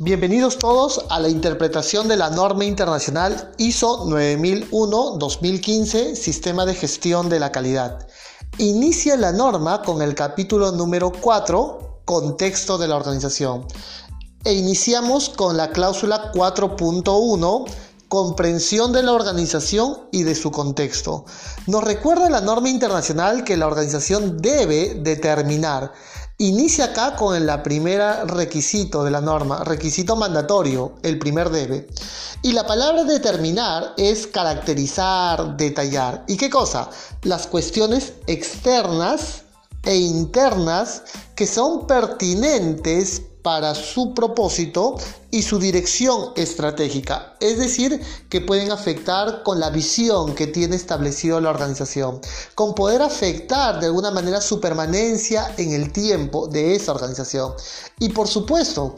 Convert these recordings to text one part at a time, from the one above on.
Bienvenidos todos a la interpretación de la norma internacional ISO 9001-2015, Sistema de Gestión de la Calidad. Inicia la norma con el capítulo número 4, Contexto de la organización. E iniciamos con la cláusula 4.1, comprensión de la organización y de su contexto. Nos recuerda la norma internacional que la organización debe determinar Inicia acá con el primera requisito de la norma, requisito mandatorio, el primer debe. Y la palabra determinar es caracterizar, detallar. ¿Y qué cosa? Las cuestiones externas e internas que son pertinentes para su propósito y su dirección estratégica, es decir, que pueden afectar con la visión que tiene establecido la organización, con poder afectar de alguna manera su permanencia en el tiempo de esa organización. Y por supuesto,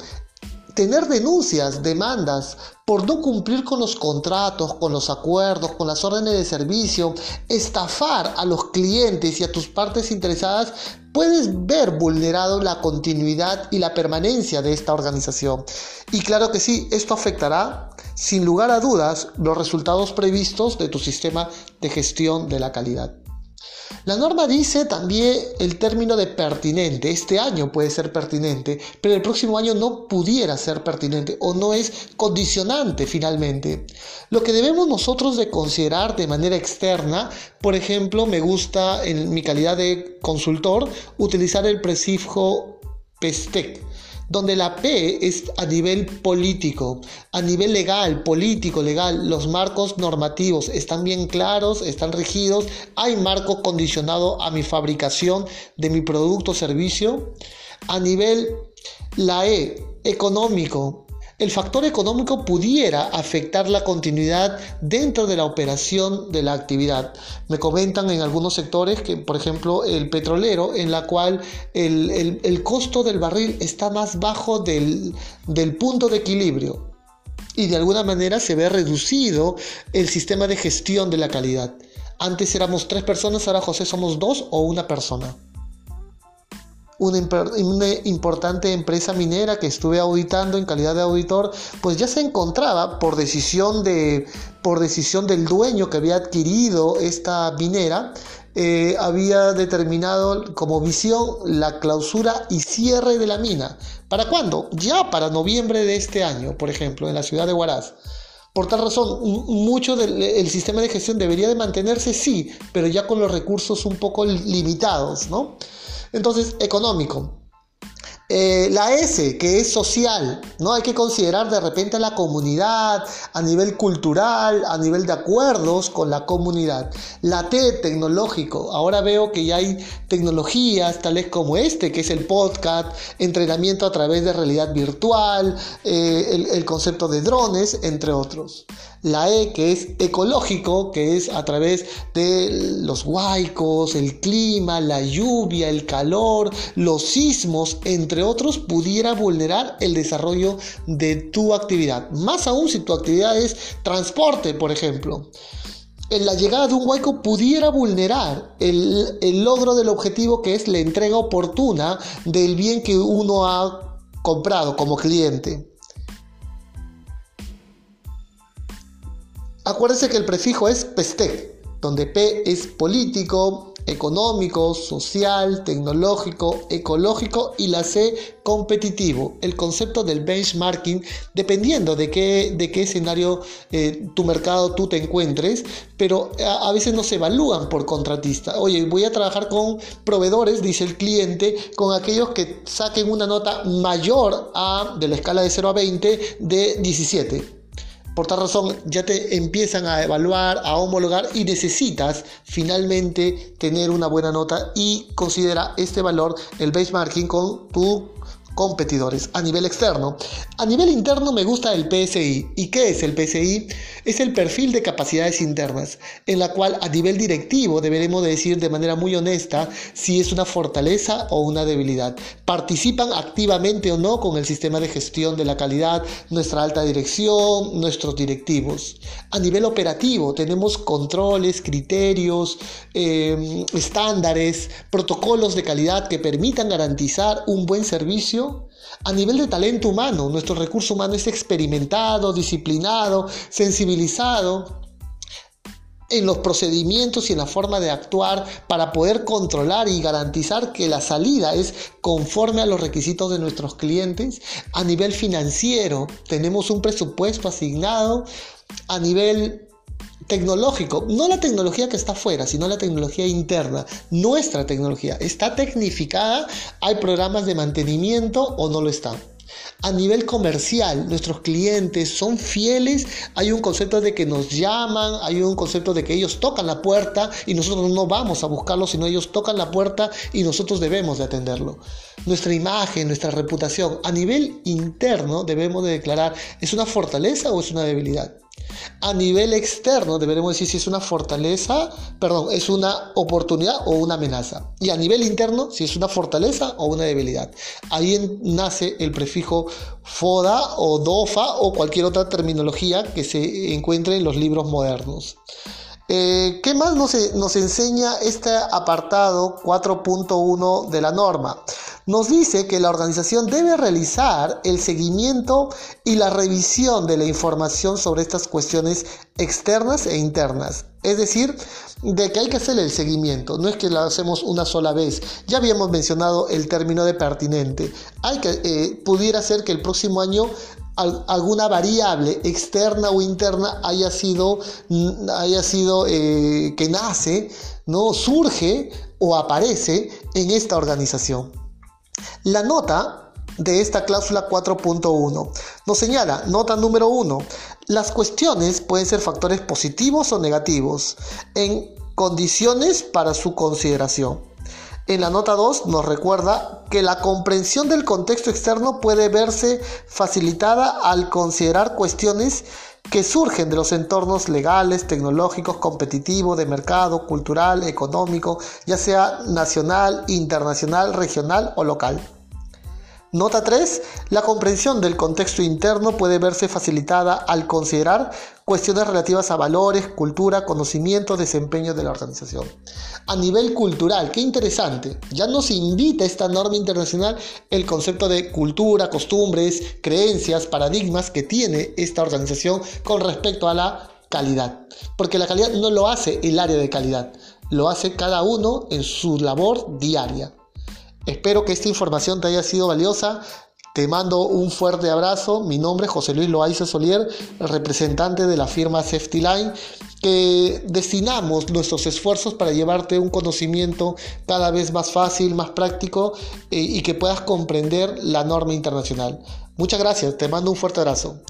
tener denuncias, demandas por no cumplir con los contratos, con los acuerdos, con las órdenes de servicio, estafar a los clientes y a tus partes interesadas, puedes ver vulnerado la continuidad y la permanencia de esta organización. Y claro que sí, esto afectará sin lugar a dudas los resultados previstos de tu sistema de gestión de la calidad. La norma dice también el término de pertinente. Este año puede ser pertinente, pero el próximo año no pudiera ser pertinente o no es condicionante finalmente. Lo que debemos nosotros de considerar de manera externa, por ejemplo, me gusta en mi calidad de consultor utilizar el prefijo PESTEC donde la P es a nivel político, a nivel legal, político, legal, los marcos normativos están bien claros, están regidos, hay marco condicionado a mi fabricación de mi producto o servicio. A nivel la E, económico, el factor económico pudiera afectar la continuidad dentro de la operación de la actividad. Me comentan en algunos sectores que, por ejemplo, el petrolero, en la cual el, costo del barril está más bajo del, del punto de equilibrio y de alguna manera se ve reducido el sistema de gestión de la calidad. Antes éramos tres personas, ahora José somos dos o una persona una, importante empresa minera que estuve auditando en calidad de auditor, pues ya se encontraba por decisión, de, por decisión del dueño que había adquirido esta minera, eh, había determinado como visión la clausura y cierre de la mina. ¿Para cuándo? Ya para noviembre de este año, por ejemplo, en la ciudad de Huaraz. Por tal razón, mucho del sistema de gestión debería de mantenerse, sí, pero ya con los recursos un poco limitados, ¿no? Entonces, económico. Eh, la S, que es social, ¿no? Hay que considerar de repente a la comunidad, a nivel cultural, a nivel de acuerdos con la comunidad. La T, tecnológico. Ahora veo que ya hay tecnologías tales como este, que es el podcast, entrenamiento a través de realidad virtual, eh, el, concepto de drones, entre otros la E que es ecológico, que es a través de los huaicos, el clima, la lluvia, el calor, los sismos, entre otros, pudiera vulnerar el desarrollo de tu actividad. Más aún si tu actividad es transporte, por ejemplo. En la llegada de un huaico pudiera vulnerar el, el logro del objetivo que es la entrega oportuna del bien que uno ha comprado como cliente. Acuérdense que el prefijo es PESTEC, donde P es político, económico, social, tecnológico, ecológico y la C competitivo. El concepto del benchmarking, dependiendo de qué, de qué escenario eh, tu mercado tú te encuentres, pero a, veces no se evalúan por contratista. Oye, voy a trabajar con proveedores, dice el cliente, con aquellos que saquen una nota mayor a, de la escala de 0 a 20, de 17 por tal razón ya te empiezan a evaluar, a homologar y necesitas finalmente tener una buena nota y considera este valor, el benchmarking, con tu competidores a nivel externo. A nivel interno me gusta el PSI. ¿Y qué es el PSI? Es el perfil de capacidades internas, en la cual a nivel directivo deberemos decir de manera muy honesta si es una fortaleza o una debilidad. Participan activamente o no con el sistema de gestión de la calidad, nuestra alta dirección, nuestros directivos. A nivel operativo tenemos controles, criterios, eh, estándares, protocolos de calidad que permitan garantizar un buen servicio A nivel de talento humano, nuestro recurso humano es experimentado, disciplinado, sensibilizado en los procedimientos y en la forma de actuar para poder controlar y garantizar que la salida es conforme a los requisitos de nuestros clientes. A nivel financiero, tenemos un presupuesto asignado. A nivel tecnológico, no la tecnología que está afuera, sino la tecnología interna, nuestra tecnología. ¿Está tecnificada? ¿Hay programas de mantenimiento o no lo están? A nivel comercial, nuestros clientes son fieles, hay un concepto de que nos llaman, hay un concepto de que ellos tocan la puerta y nosotros no vamos a buscarlo, sino ellos tocan la puerta y nosotros debemos de atenderlo. Nuestra imagen, nuestra reputación, a nivel interno debemos de declarar, ¿es una fortaleza o es una debilidad? A nivel externo deberemos decir si es una fortaleza, perdón, es una oportunidad o una amenaza. Y a nivel interno si es una fortaleza o una debilidad. Ahí nace el prefijo foda o dofa o cualquier otra terminología que se encuentre en los libros modernos. Eh, ¿Qué más nos, nos enseña este apartado 4.1 de la norma? Nos dice que la organización debe realizar el seguimiento y la revisión de la información sobre estas cuestiones externas e internas. Es decir, de que hay que hacer el seguimiento, no es que lo hacemos una sola vez. Ya habíamos mencionado el término de pertinente. Hay que, eh, pudiera ser que el próximo año alguna variable externa o interna haya sido, haya sido eh, que nace, no surge o aparece en esta organización. La nota de esta cláusula 4.1 nos señala, nota número 1, las cuestiones pueden ser factores positivos o negativos en condiciones para su consideración. En la nota 2 nos recuerda que la comprensión del contexto externo puede verse facilitada al considerar cuestiones que surgen de los entornos legales, tecnológicos, competitivos, de mercado, cultural, económico, ya sea nacional, internacional, regional o local. Nota 3. La comprensión del contexto interno puede verse facilitada al considerar cuestiones relativas a valores, cultura, conocimiento, desempeño de la organización. A nivel cultural, qué interesante. Ya nos invita esta norma internacional el concepto de cultura, costumbres, creencias, paradigmas que tiene esta organización con respecto a la calidad. Porque la calidad no lo hace el área de calidad, lo hace cada uno en su labor diaria. Espero que esta información te haya sido valiosa. Te mando un fuerte abrazo. Mi nombre es José Luis Loaiza Solier, representante de la firma Safety Line, que destinamos nuestros esfuerzos para llevarte un conocimiento cada vez más fácil, más práctico eh, y que puedas comprender la norma internacional. Muchas gracias, te mando un fuerte abrazo.